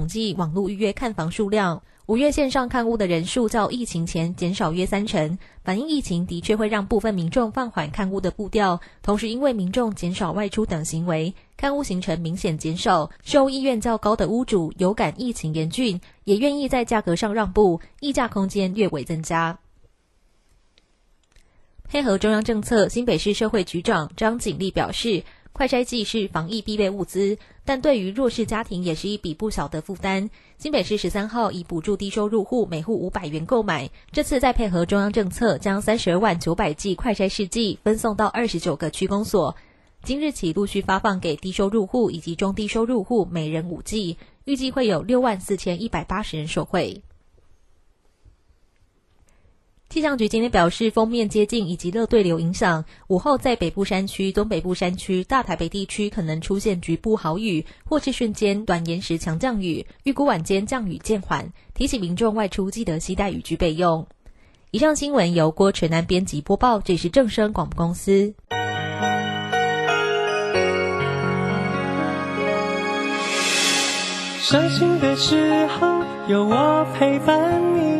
统计网络预约看房数量，五月线上看屋的人数较疫情前减少约三成，反映疫情的确会让部分民众放缓看屋的步调。同时，因为民众减少外出等行为，看屋行程明显减少，受意愿较高的屋主有感疫情严峻，也愿意在价格上让步，溢价空间略微增加。配合中央政策，新北市社会局长张景丽表示。快筛剂是防疫必备物资，但对于弱势家庭也是一笔不小的负担。新北市十三号以补助低收入户每户五百元购买，这次再配合中央政策，将三十二万九百剂快筛试剂分送到二十九个区公所，今日起陆续发放给低收入户以及中低收入户每人五剂，预计会有六万四千一百八十人受惠。气象局今天表示，封面接近以及热对流影响，午后在北部山区、东北部山区、大台北地区可能出现局部豪雨，或是瞬间短延时强降雨。预估晚间降雨渐缓，提醒民众外出记得携带雨具备用。以上新闻由郭纯南编辑播报，这里是正声广播公司。伤心的时候有我陪伴你。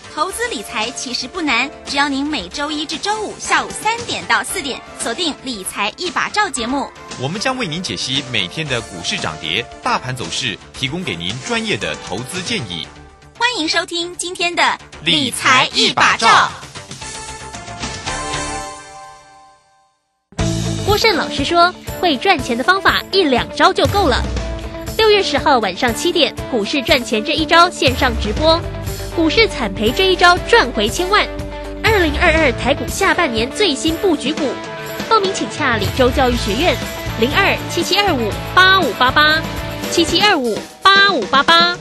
投资理财其实不难，只要您每周一至周五下午三点到四点锁定《理财一把照》节目，我们将为您解析每天的股市涨跌、大盘走势，提供给您专业的投资建议。欢迎收听今天的《理财一把照》。郭胜老师说：“会赚钱的方法一两招就够了。”六月十号晚上七点，股市赚钱这一招线上直播。股市惨赔这一招赚回千万，二零二二台股下半年最新布局股，报名请洽李州教育学院零二七七二五八五八八七七二五八五八八。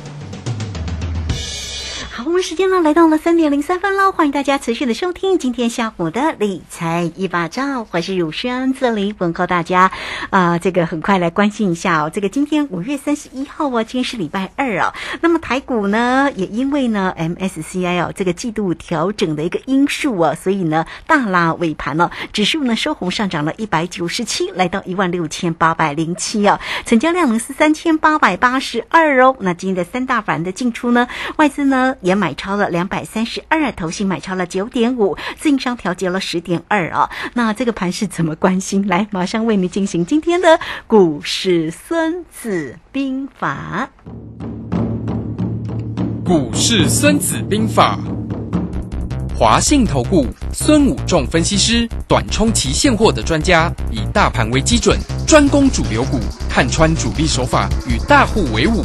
我们时间呢来到了三点零三分喽，欢迎大家持续的收听今天下午的理财一把照，我是汝轩，这里问候大家啊，这个很快来关心一下哦，这个今天五月三十一号哦，今天是礼拜二哦，那么台股呢也因为呢 MSCI 哦这个季度调整的一个因素啊，所以呢大拉尾盘了，指数呢收红上涨了一百九十七，来到一万六千八百零七啊，成交量呢是三千八百八十二哦，那今天的三大板的进出呢，外资呢也。买超了两百三十二，投信买超了九点五，自营商调节了十点二啊。那这个盘是怎么关心？来，马上为你进行今天的股市《孙子兵法》。股市《孙子兵法》，华信投顾孙武仲分析师，短冲期现货的专家，以大盘为基准，专攻主流股，看穿主力手法，与大户为伍。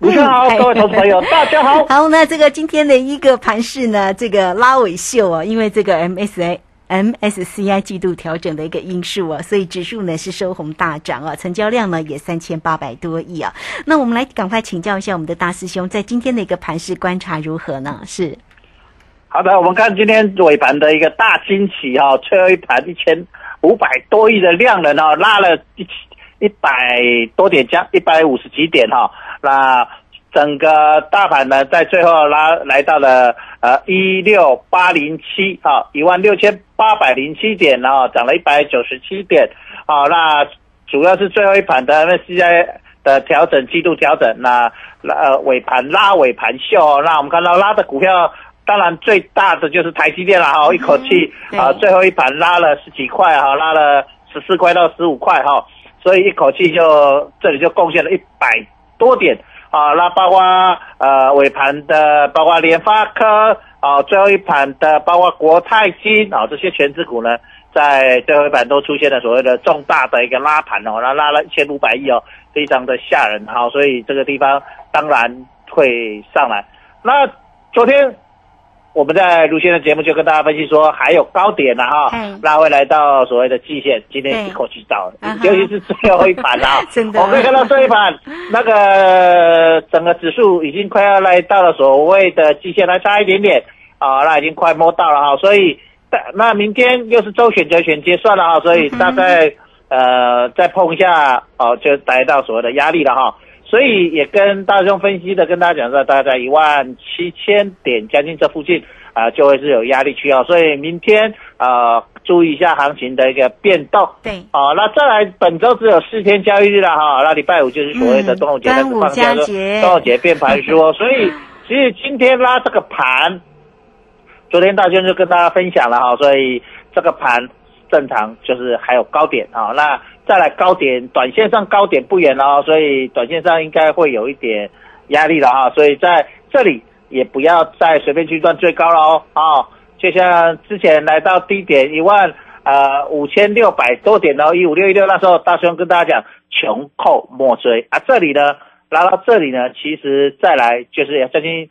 午上好，各位投资朋友，大家好。好，那这个今天的一个盘势呢，这个拉尾秀啊，因为这个 MSA MSCI 季度调整的一个因素啊，所以指数呢是收红大涨啊，成交量呢也三千八百多亿啊。那我们来赶快请教一下我们的大师兄，在今天的一个盘势观察如何呢？是好的，我们看今天尾盘的一个大惊喜哈，最后一盘一千五百多亿的量能哦，拉了一一百多点加一百五十几点哈。那整个大盘呢，在最后拉来到了呃一六八零七啊，一万六千八百零七点啊，涨了一百九十七点啊。那主要是最后一盘的那 C I 的调整，季度调整，那呃尾盘拉尾盘秀，那我们看到拉的股票，当然最大的就是台积电了哈，一口气啊最后一盘拉了十几块哈，拉了十四块到十五块哈，所以一口气就这里就贡献了一百。多点啊，那包括呃尾盘的，包括联发科啊，最后一盘的包括国泰金啊这些全资股呢，在最后一盘都出现了所谓的重大的一个拉盘哦，那拉了一千五百亿哦，非常的吓人哈、所以这个地方当然会上来。那昨天我们在卢先的节目就跟大家分析说，还有高点了哈嗯，拉回来到所谓的季线，今天一口气到了尤其是最后一盘啊 真的。我可以看到这一盘那个整个指数已经快要来到了所谓的季线，还差一点点啊，那已经快摸到了哈，所以那明天又是周选择权结算了哈，所以大概、呃再碰一下哦，就来到所谓的压力了哈。所以也跟大众分析的跟大家讲说，大概在一万七千点将近这附近啊、就会是有压力区哦。所以明天呃注意一下行情的一个变动。对，哦，那再来，本周只有四天交易日了哈，那礼拜五就是所谓的嗯端午节，端午但是放假节端午节变盘说，所以其实今天拉这个盘，昨天大轩就跟大家分享了哈，所以这个盘正常就是还有高点啊，那再来高点，短线上高点不远哦，所以短线上应该会有一点压力了哈，所以在这里也不要再随便去赚最高了哦。啊，就像之前来到低点一万呃五千六百多点哦，一五六一六那时候大兄跟大家讲穷寇莫追。啊，这里呢来到这里呢，其实再来就是相信。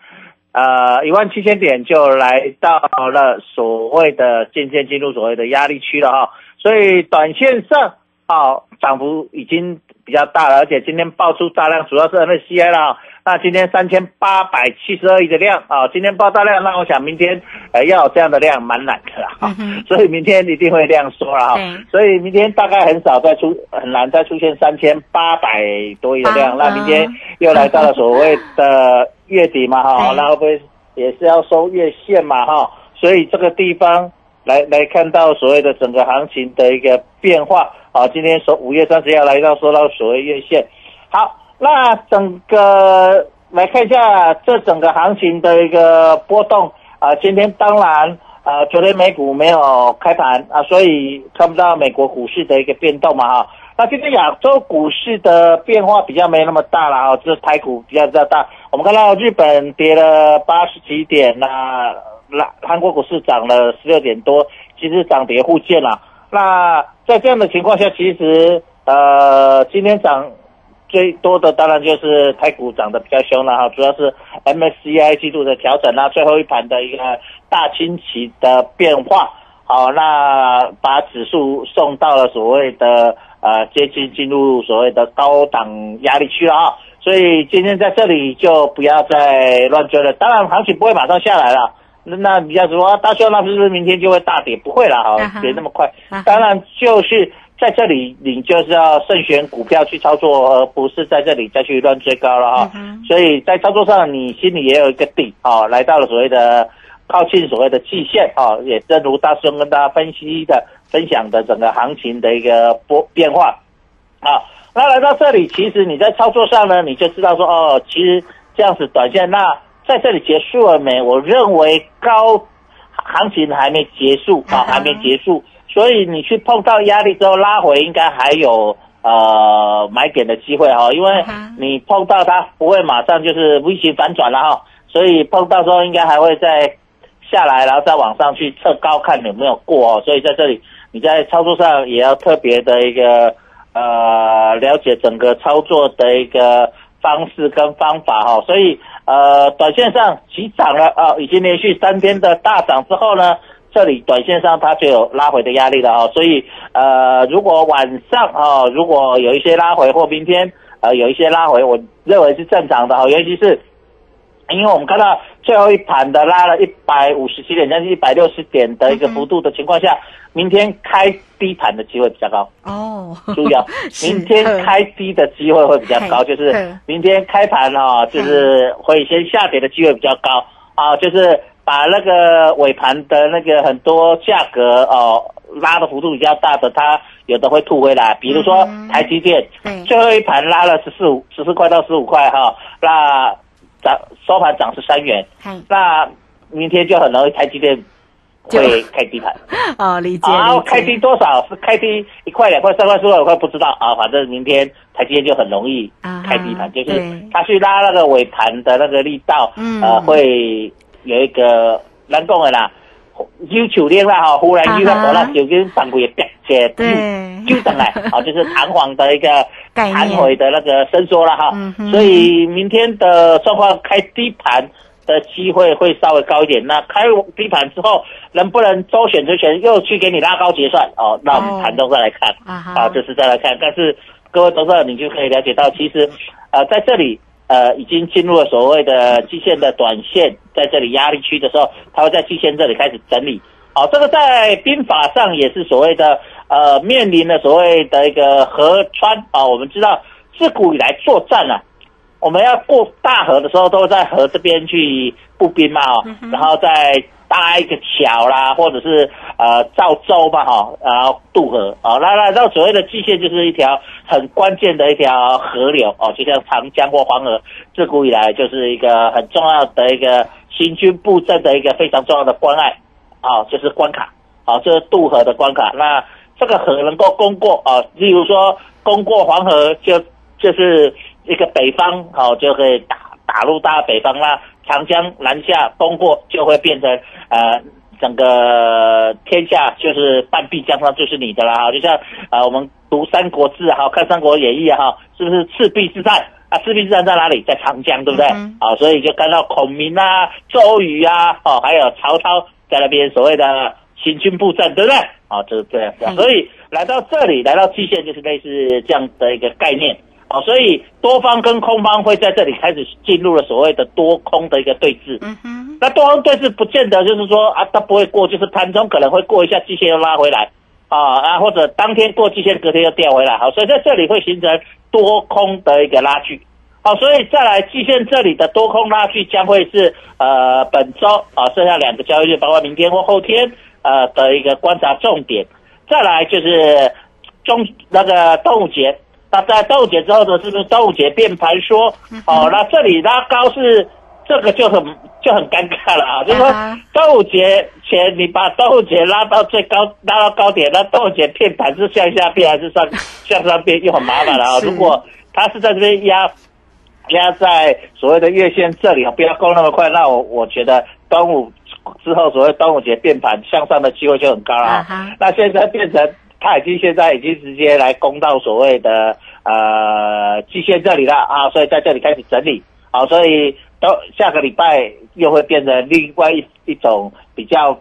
呃，一万七千点就来到了所谓的渐渐进入所谓的压力区了哈，所以短线上啊涨幅已经比较大了，而且今天爆出大量，主要是 MSCI 了。那今天三千八百七十二亿的量啊，今天爆大量，那我想明天呃要有这样的量蛮难的啦，哈嗯所以明天一定会量缩了哈。对，所以明天大概很少再出，很难再出现三千八百多亿的量，啊那明天又来到了所谓的月底嘛哈对，那会不会也是要收月线嘛哈？所以这个地方来来看到所谓的整个行情的一个变化啊，今天说五月三十要来到收到所谓月线，好，那整个来看一下这整个行情的一个波动啊，今天当然。呃，昨天美股没有开盘啊，所以看不到美国股市的一个变动嘛哈。那今天亚洲股市的变化比较没那么大了哈，这台股比较比较大。我们看到日本跌了八十几点，那那韩国股市涨了十六点多，其实涨跌互见了。那在这样的情况下，其实呃今天涨最多的当然就是台股涨得比较凶了哈，主要是 MSCI 季度的调整啦，最后一盘的一个大清洗的变化，好，那把指数送到了所谓的呃接近进入所谓的高档压力区了啊，所以今天在这里就不要再乱追了，当然行情不会马上下来了。那那比较说啊，大兄那是不是明天就会大跌？不会啦，哈啊，别那么快。当然就是在这里，你就是要慎选股票去操作，而不是在这里再去乱追高了哈。嗯所以在操作上，你心里也有一个底啊，来到了所谓的靠近所谓的季线啊，也正如大师兄跟大家分析的、分享的整个行情的一个波变化啊。那来到这里，其实你在操作上呢，你就知道说哦，其实这样子短线那在这里结束了没？我认为高行情还没结束啊，还没结束，所以你去碰到压力之后拉回，应该还有呃买点的机会哈，因为你碰到它不会马上就是 V 型反转了哈，所以碰到之后应该还会再下来，然后再往上去测高看有没有过哦，所以在这里你在操作上也要特别的一个呃了解整个操作的一个方式跟方法哈、所以呃短线上起涨了啊、已经连续三天的大涨之后呢。这里短线上它就有拉回的压力了哦、所以呃，如果晚上啊、如果有一些拉回或明天呃有一些拉回，我认为是正常的哈、尤其是因为我们看到最后一盘的拉了一百五十七点，将近一百六十点的一个幅度的情况下，明天开低盘的机会比较高。哦，注意啊，是明天开低的机会会比较高，就是明天开盘哈、就是会先下跌的机会比较高。啊，就是把那个尾盘的那个很多价格哦拉的幅度比较大的，它有的会吐回来，比如说嗯。台积电，对。最后一盘拉了十四五十四块到十五块哈，那涨收盘涨十三元，嗨，那明天就很容易台积电会开低盘。哦，理解，啊，理解。开低多少？是开低一块、两块、三块、四块、五块，不知道。啊。反正明天台积电就很容易开低盘，就是对。它去拉那个尾盘的那个力道，嗯。呃，会有一个咱讲的啦，有酒店啦哈，忽然遇到我那就跟上个月变些对揪上来，啊，就是弹簧的一个弹回的那个伸缩了哈所以明天的状况开低盘。的机会会稍微高一点。那开低盘之后，能不能周选择权又去给你拉高结算？哦，那我们盘中再来看。啊哈啊，这是再来看。但是各位投资者，你就可以了解到，其实呃，在这里呃已经进入了所谓的季线的短线，在这里压力区的时候，它会在季线这里开始整理。好、这个在兵法上也是所谓的呃面临了所谓的一个河川啊、我们知道自古以来作战啊。我们要过大河的时候，都在河这边去步兵嘛，哦，然后再搭一个桥啦，或者是呃造舟嘛，哈，然后渡河，哦，那那那所谓的蓟县就是一条很关键的一条河流，哦，就像长江或黄河，自古以来就是一个很重要的一个行军布阵的一个非常重要的关隘，啊、就是关卡，啊、这是渡河的关卡。那这个河能够攻过啊、例如说攻过黄河就就是一个北方，好、就可以打打入大北方啦。长江南下东过，就会变成呃整个天下就是半壁江山就是你的啦。哈就像呃我们读《三国志》哈，看《三国演义》哈，是不是赤壁之战？啊，赤壁之战在哪里？在长江，对不对？嗯啊，所以就看到孔明啊、周瑜啊，哦，还有曹操在那边所谓的行军布阵，对不对？啊，就是这样所以来到这里，来到蓟县，就是类似这样的一个概念。哦，所以多方跟空方会在这里开始进入了所谓的多空的一个对峙。嗯哼，那多方对峙不见得就是说啊，它不会过，就是盘中可能会过一下季线又拉回来啊啊，或者当天过季线，隔天又掉回来。好，所以在这里会形成多空的一个拉锯。好，所以再来季线这里的多空拉锯将会是呃本周啊剩下两个交易日，包括明天或后天呃的一个观察重点。再来就是中那个端午节，那在端午节之后呢，是不是端午节变盘说？哦，那这里拉高是这个就很就很尴尬了啊，就是说端午节前你把端午节拉到最高拉到高点，那端午节变盘是向下变还是上向上变，又很麻烦了啊。如果它是在这边压压在所谓的月线这里啊，不要攻那么快，那我我觉得端午之后所谓端午节变盘向上的机会就很高了啊。那现在变成他已经现在已经直接来攻到所谓的呃季线这里了啊，所以在这里开始整理，好，所以到下个礼拜又会变成另外一一种比较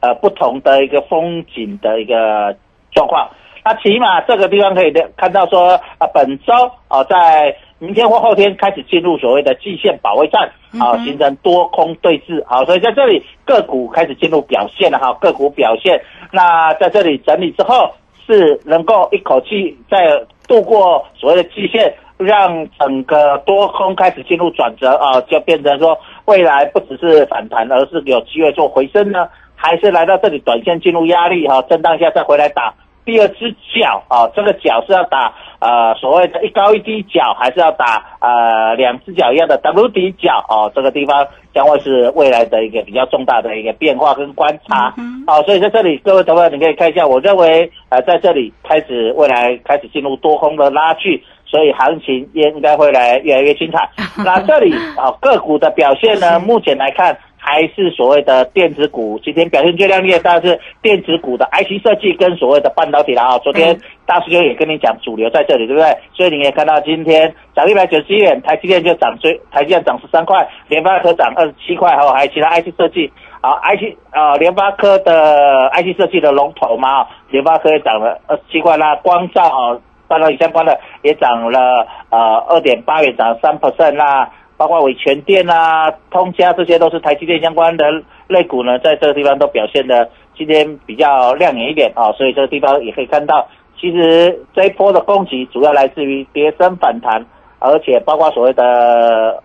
呃不同的一个风景的一个状况。那起码这个地方可以看到说啊，本周啊在明天或后天开始进入所谓的季线保卫战啊，形成多空对峙好，所以在这里个股开始进入表现了哈，个股表现。那在这里整理之后，是能够一口气在度过所谓的季线，让整个多空开始进入转折啊，就变成说未来不只是反弹，而是有机会做回升呢，还是来到这里短线进入压力哈、震荡一下再回来打第二只脚啊，这个脚是要打呃所谓的一高一低脚，还是要打呃两只脚一样的 W 底脚哦？这个地方将会是未来的一个比较重大的一个变化跟观察。好、所以在这里各位同学你可以看一下，我认为呃在这里开始未来开始进入多空的拉锯。所以行情也应该会来越来越精彩。那这里啊个股的表现呢，目前来看还是所谓的电子股，今天表现最亮丽的当然是电子股的 IC 设计跟所谓的半导体了啊。昨天大师兄也跟你讲，主流在这里，对不对？所以你也看到今天涨一百九十一元，台积电就涨最，台积电涨十三块，联发科涨二十七块，还有还有其他 IC 设计。啊，IC 啊，联发科的 IC 设计的龙头嘛，联发科也涨了二十七块啦，光照啊。半导体相关的也涨了呃二点八元，涨三 percent 啦，包括伟全电啊、通家这些都是台积电相关的类股呢，在这个地方都表现的今天比较亮眼一点啊、所以这个地方也可以看到，其实这一波的攻击主要来自于跌升反弹，而且包括所谓的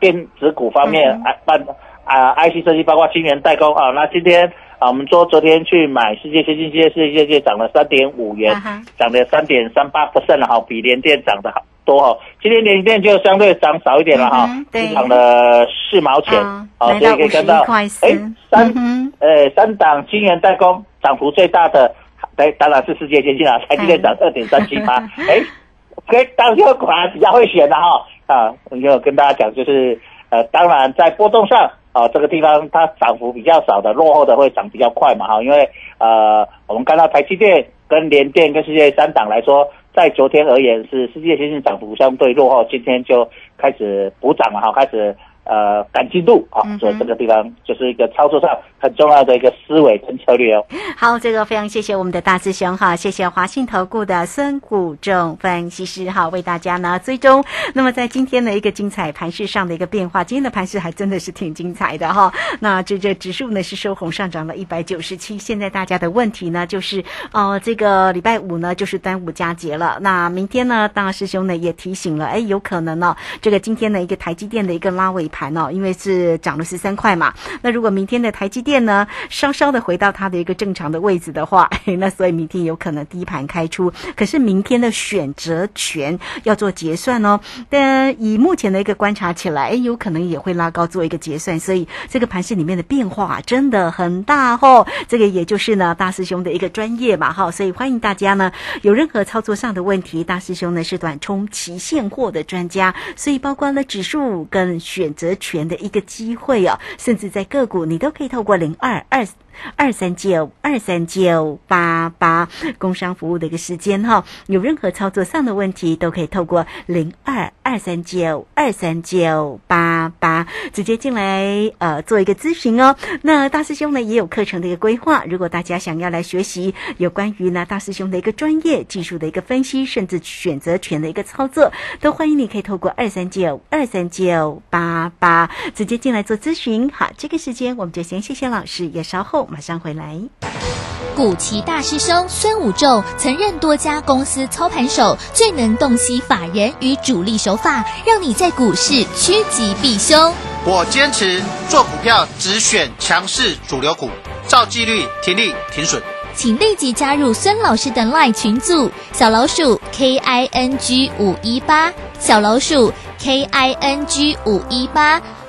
电子股方面，啊半啊 IC 设计，包括晶圆代工啊，那今天。啊，我们说昨天去买世界先进界，世界先进涨了三点五元涨了三点三八 percent 了哈，比联电涨得好多哈。今天联电就相对涨少一点了哈涨了四毛钱啊，好，所以可以看到51块，四哎，三呃三档晶圆代工涨幅最大的，哎，当然是世界先进啊，台积电涨二点三七八，哎，可以当时果然比较会选的哈。啊，我就跟大家讲，就是呃，当然在波动上啊，这个地方它涨幅比较少的，落后的会涨比较快嘛哈，因为呃，我们看到台积电跟联电跟世界三档来说，在昨天而言是世界先进涨幅相对落后，今天就开始补涨了哈，开始。呃，赶进度啊，所以这个地方就是一个操作上很重要的一个思维跟策略哦。好，这个非常谢谢我们的大师兄哈，谢谢华信投顾的孙谷正分析师哈，为大家呢追踪。那么在今天的一个精彩盘势上的一个变化，今天的盘势还真的是挺精彩的哈。那这这指数呢是收红上涨了一百九十七。现在大家的问题呢就是，哦，这个礼拜五呢就是端午佳节了。那明天呢，大师兄呢也提醒了，哎，有可能呢，这个今天的一个台积电的一个拉尾。盘哦，因为是涨了十三块嘛，那如果明天的台积电呢，稍稍的回到它的一个正常的位置的话，那所以明天有可能低盘开出。可是明天的选择权要做结算哦，但以目前的一个观察起来，有可能也会拉高做一个结算，所以这个盘市里面的变化真的很大哦。这个也就是呢大师兄的一个专业嘛哈，所以欢迎大家呢有任何操作上的问题，大师兄呢是短冲期现货的专家，所以包括了指数跟选择。权的一个机会哦，甚至在个股你都可以透过零二二。二三九二三九八八，工商服务的一个时间哈，有任何操作上的问题，都可以透过零二二三九二三九八八直接进来呃做一个咨询哦。那大师兄呢也有课程的一个规划，如果大家想要来学习有关于呢大师兄的一个专业技术的一个分析，甚至选择权的一个操作，都欢迎你可以透过二三九二三九八八直接进来做咨询。好，这个时间我们就先谢谢老师，也稍后。马上回来。古奇大师兄孙武仲曾任多家公司操盘手，最能洞悉法人与主力手法，让你在股市趋吉避凶。我坚持做股票只选强势主流股，照纪律停利停损。请立即加入孙老师的 LINE 群组，小老鼠 K I N G 五一八，小老鼠 K I N G 五一八。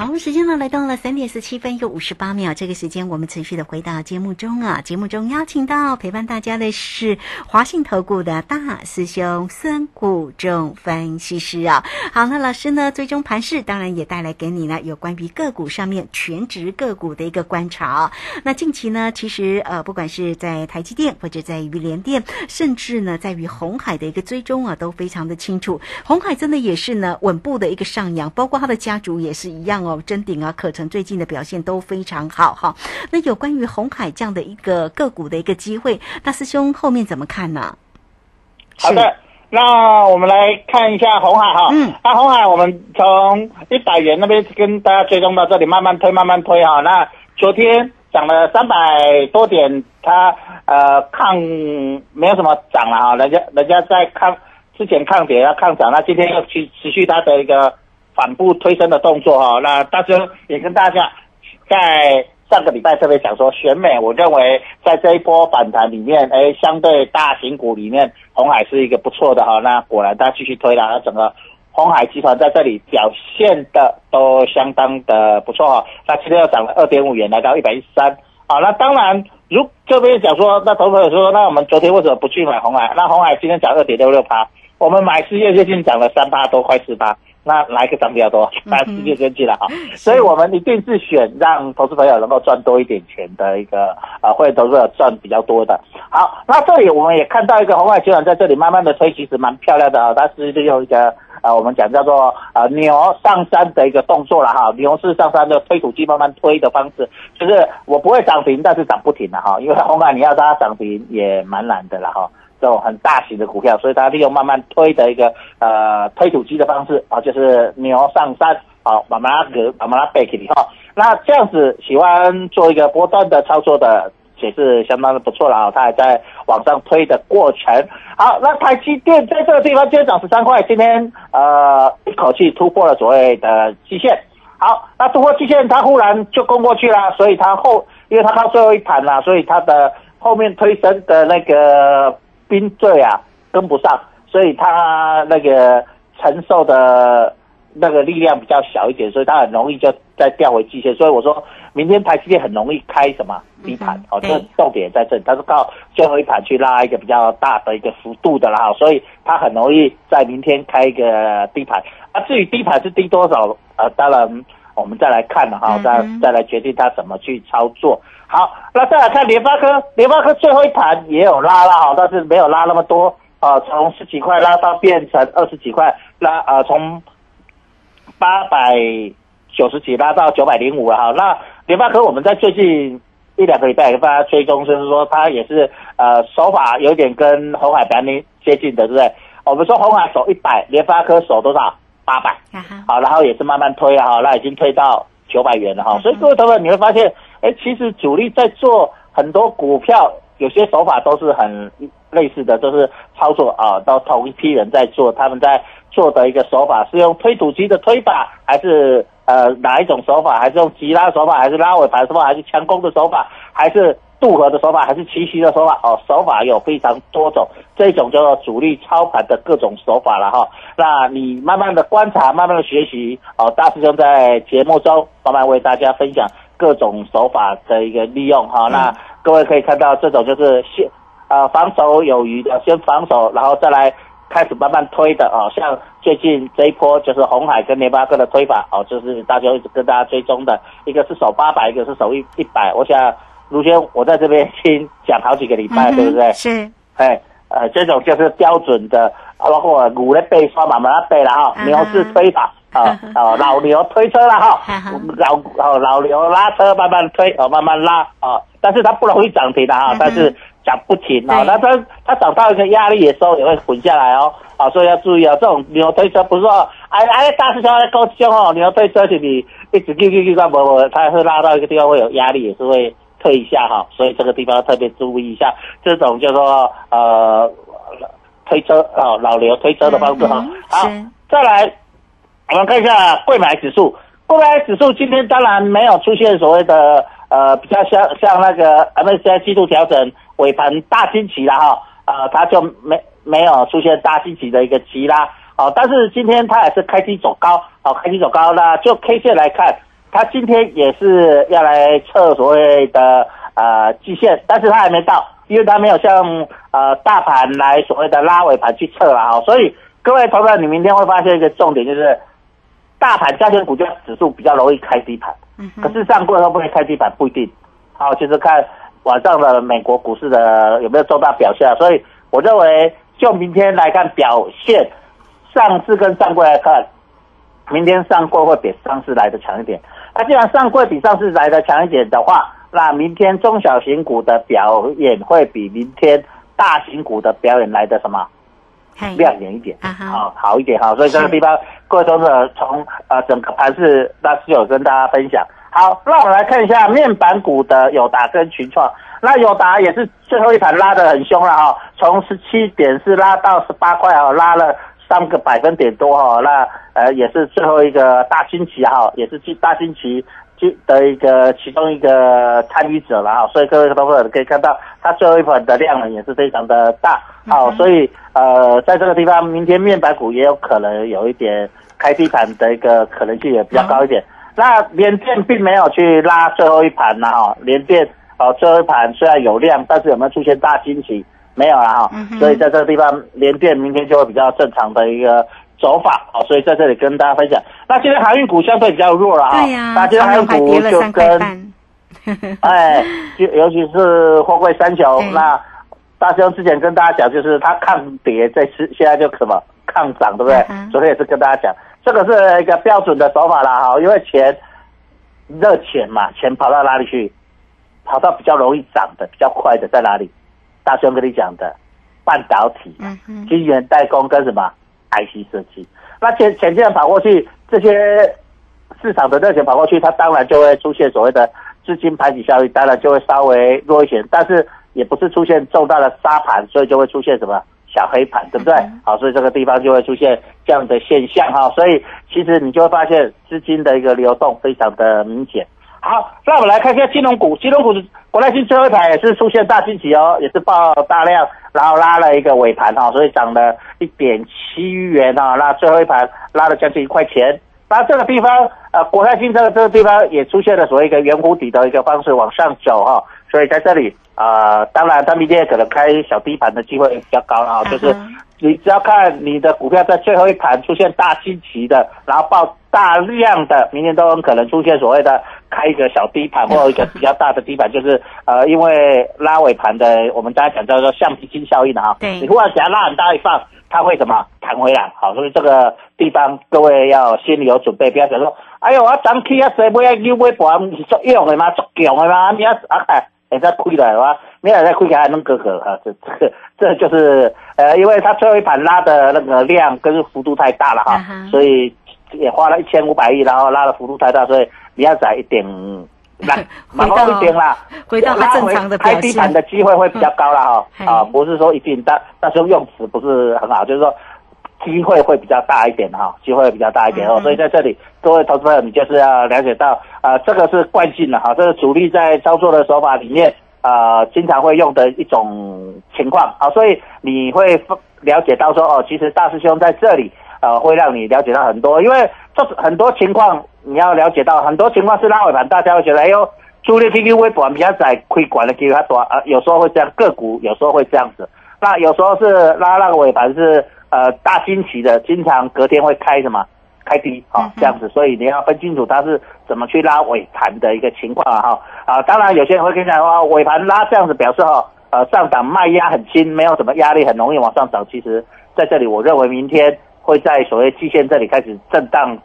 好，时间呢来到了三点十七分又五十八秒。这个时间我们持续的回到节目中啊。节目中邀请到陪伴大家的是华信投顾的大师兄孙谷仲分析师啊。好，那老师呢，最终盘势当然也带来给你呢有关于个股上面全职个股的一个观察。那近期呢，其实呃，不管是在台积电或者在于联电，甚至呢在于红海的一个追踪啊，都非常的清楚。红海真的也是呢稳步的一个上扬，包括他的家族也是一样哦。哦，真鼎啊，可成最近的表现都非常好哈。那有关于红海这样的一个个股的一个机会，大师兄后面怎么看呢？好的，那我们来看一下红海哈。嗯，那红海我们从一百元那边跟大家追踪到这里，慢慢推，慢慢推哈。那昨天涨了三百多点，它呃抗没有什么涨了哈，人家人家在抗之前抗跌要抗涨，那今天又去持续它的一个。反复推升的动作哈，那大师也跟大家在上个礼拜特别讲说，选美，我认为在这一波反弹里面，哎，相对大型股里面，红海是一个不错的哈。那果然它继续推了，那整个红海集团在这里表现的都相当的不错哈。那今天又涨了二点五元，来到一百一十三。好，那当然，如这边讲说，那投资者说，那我们昨天为什么不去买红海？那红海今天涨二点六六趴，我们买世界最近涨了三趴多，快四趴。那哪一个涨比较多？那直接跟进了哈，所以我们一定是选让投资朋友能够赚多一点钱的一个呃，会投资者赚比较多的。好，那这里我们也看到一个红外集团在这里慢慢的推，其实蛮漂亮的啊。它是利用一个呃，我们讲叫做呃牛上山的一个动作了哈，牛市上山的推土机慢慢推的方式，就是我不会涨停，但是涨不停的哈，因为红海你要它涨停也蛮难的了哈。这种很大型的股票，所以它利用慢慢推的一个呃推土机的方式啊，就是牛上山啊，慢慢拉格，慢慢拉背起你哈。那这样子喜欢做一个波段的操作的，也是相当的不错了啊。它还在往上推的过程。好，那台积电在这个地方今天涨十三块，今天呃一口气突破了所谓的基线。好，那突破基线，它忽然就攻过去了，所以它后，因为它靠最后一盘了，所以它的后面推升的那个。兵队啊跟不上，所以他那个承受的那个力量比较小一点，所以他很容易就再掉回季线。所以我说，明天台积电很容易开什么低盘嗯，哦，这重点在这里，它是靠最后一盘去拉一个比较大的一个幅度的啦，哈所以它很容易在明天开一个低盘。啊，至于低盘是低多少，呃，当然我们再来看了哈，再再来决定它怎么去操作。好，那再来看联发科，联发科最后一盘也有拉了哈，但是没有拉那么多啊，从十几块拉到变成二十几块，拉呃从八百九十几拉到九百零五了哈。那联发科我们在最近一两个礼拜给大家追踪，就是说它也是呃手法有点跟红海白尼接近的，对不对？我们说红海守一百，联发科守多少？八百。好，然后也是慢慢推啊，哈，那已经推到九百元了哈。所以各位投资者你会发现，哎，其实主力在做很多股票，有些手法都是很类似的，都是操作啊，都同一批人在做，他们在做的一个手法是用推土机的推法，还是呃哪一种手法？还是用急拉手法，还是拉尾盘手法，还是强攻的手法，还是渡河的手法，还是奇袭的手法？哦，手法有非常多种，这一种叫做主力操盘的各种手法了哈。那你慢慢的观察，慢慢的学习，哦，大师兄在节目中慢慢为大家分享各种手法的一个利用哈。那各位可以看到，这种就是先呃防守有余的，先防守，然后再来开始慢慢推的哦。像最近这一波就是红海跟联发科的推法哦，就是大家一直跟大家追踪的，一个是守八百，一个是守一一百。我想卢轩我在这边已经讲好几个礼拜，嗯对不对？是，哎，呃，这种就是标准的，包括五的背刷嘛，慢慢背了哈，牛市推法啊，哦，老牛推车了哈。老哦老牛拉车慢慢推哦，慢慢拉啊，但是它不容易涨停的哈但是涨不停啊，那它它涨到一个压力的时候也会滚下来哦，啊，所以要注意啊，这种牛推车不是说哎哎大师兄在高凶哦，牛推车是你一直 Q Q Q 不不，它会拉到一个地方会有压力，也是会。退一下哈，所以这个地方要特别注意一下，这种叫做呃推车啊、老刘推车的方式哈。嗯好，再来我们看一下贵买指数，贵买指数今天当然没有出现所谓的呃比较像像那个 MSCI 季度调整尾盘大惊奇了哈，呃它就没没有出现大惊奇的一个急拉，哦，但是今天它也是开低走高，哦开低走高，那就 K 线来看。它今天也是要来测所谓的呃季线，但是它还没到，因为它没有像呃大盘来所谓的拉尾盘去测了哈，所以各位投资者，你明天会发现一个重点就是，大盘加权股价指数比较容易开低盘，嗯可是上柜会不会开低盘不一定，好，就是看晚上的美国股市的有没有重大表现啊，所以我认为就明天来看表现，上市跟上柜来看。明天上柜会比上市来的强一点。那既然上柜比上市来的强一点的话，那明天中小型股的表演会比明天大型股的表演来的什么嘿亮眼一点，好好一点哈。所以这个地方各位投资者从呃整个盘市，那是有跟大家分享。好，那我们来看一下面板股的友达跟群创。那友达也是最后一盘拉得很凶了哈，从十七点是拉到十八块哦，拉了三个百分点多哈。那呃也是最后一个大星期哈，也是去大星期去的一个其中一个参与者了哈。所以各位投资者可以看到，它最后一盘的量呢也是非常的大。好，所以呃在这个地方，明天面板股也有可能有一点开低盘的一个可能性也比较高一点。那联电并没有去拉最后一盘呐哈，联电哦最后一盘虽然有量，但是有没有出现大惊喜？没有了哈嗯，所以在这个地方联电明天就会比较正常的一个走法哦，所以在这里跟大家分享。那今天航运股相对比较弱了啊，对呀，那今天航运股就跟，哎，就尤其是货柜三雄，那大兄之前跟大家讲，就是它抗跌，这次现在就什么抗涨，对不对昨天也是跟大家讲，这个是一个标准的手法啦哈，因为钱热钱嘛，钱跑到哪里去？跑到比较容易涨的、比较快的在哪里？大兄跟你讲的，半导体、晶圆代工跟什么 IC 设计。那钱钱既然跑过去，这些市场的热钱跑过去，它当然就会出现所谓的资金排挤效应，当然就会稍微弱一些，但是也不是出现重大的杀盘，所以就会出现什么小黑盘，对不对？嗯好，所以这个地方就会出现这样的现象哈，所以其实你就会发现资金的一个流动非常的明显。好，那我们来看一下金融股，金融股国泰金最后一盘也是出现大惊喜哦，也是爆大量，然后拉了一个尾盘哈，所以涨了一点七元哈，那最后一盘拉了将近一块钱。那这个地方，呃，国泰金这个这个地方也出现了所谓一个圆弧底的一个方式往上走哈、所以在这里，呃，当然它明天可能开小低盘的机会比较高了啊，就是嗯你只要看你的股票在最后一盘出现大新奇的，然后爆大量的，明天都很可能出现所谓的开一个小低盘 或者一个比较大的低盘，就是呃，因为拉尾盘的，我们刚才讲叫做橡皮筋效应的哈，对你忽然给它拉很大一放，它会什么弹回来？好，所以这个地方各位要心里有准备，不要想说，哎呦，我涨起啊，谁买啊牛买盘是作用的吗？作强的吗？明仔啊哎，会再亏来哇，明仔再亏起来能哥哥啊，这这个这就是呃，因为他最后一盘拉的那个量跟幅度太大了哈，所以也花了一千五百亿，然后拉的幅度太大，所以明仔载一点。那蛮高一点啦，回到它正常的表现。开低盘的机会会比较高了哈、嗯。啊，不是说一定，但但是用词不是很好，就是说机会会比较大一点哈，机会会比较大一点哦，嗯所以在这里各位投资朋友，你就是要了解到啊、这个是惯性的哈，这是主力在操作的手法里面啊、经常会用的一种情况啊，所以你会了解到说哦，其实大师兄在这里呃会让你了解到很多，因为这很多情况你要了解到，很多情况是拉尾盘，大家会觉得哎呦。主力 K Q 微短比较窄，亏管的 Q 它短啊，有时候会这样，个股有时候会这样子。那有时候是拉那个尾盘是呃大惊奇的，经常隔天会开什么？开低啊、这样子，所以你要分清楚它是怎么去拉尾盘的一个情况啊哈。啊，当然有些人会跟你讲说尾盘拉这样子表示哈呃上涨卖压很轻，没有什么压力，很容易往上涨。其实在这里，我认为明天会在所谓季线这里开始震荡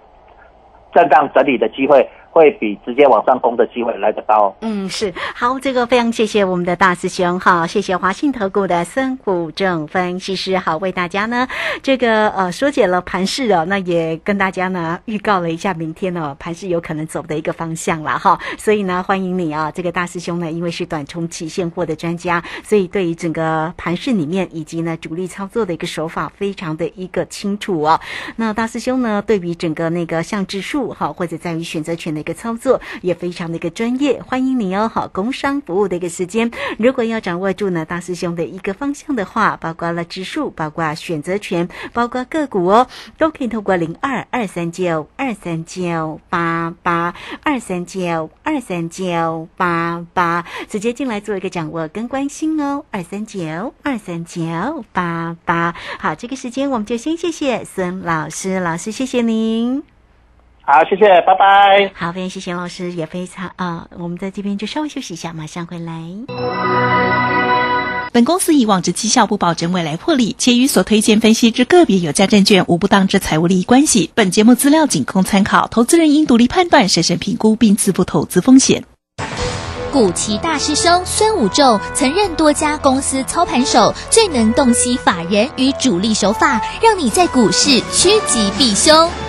震荡整理的机会，会比直接往上攻的机会来得高。嗯，是好，这个非常谢谢我们的大师兄哈，谢谢华信投顾的孙虎正分析师，好为大家呢这个呃说解了盘势哦，那也跟大家呢预告了一下明天哦盘势有可能走的一个方向了哈，所以呢欢迎你啊，这个大师兄呢因为是短冲期现货的专家，所以对于整个盘势里面以及呢主力操作的一个手法非常的一个清楚哦。那大师兄呢对于整个那个像指数哈或者在于选择权的个操作也非常的一个专业，欢迎你哦。好，工商服务的一个时间，如果要掌握住呢大师兄的一个方向的话，包括了指数，包括选择权，包括个股哦，都可以透过零二二三九二三九八八二三九二三九八八直接进来做一个掌握跟关心哦，二三九二三九八八。好，这个时间我们就先谢谢孙老师，老师谢谢您。好，谢谢，拜拜。好，非常谢谢老师，也非常啊、我们在这边就稍微休息一下，马上回来。本公司以往之绩效不保证未来获利，且与所推荐分析之个别有价证券无不当之财务利益关系。本节目资料仅供参考，投资人应独立判断、审慎评估并自负投资风险。古奇大师兄孙武仲曾任多家公司操盘手，最能洞悉法人与主力手法，让你在股市趋吉避凶。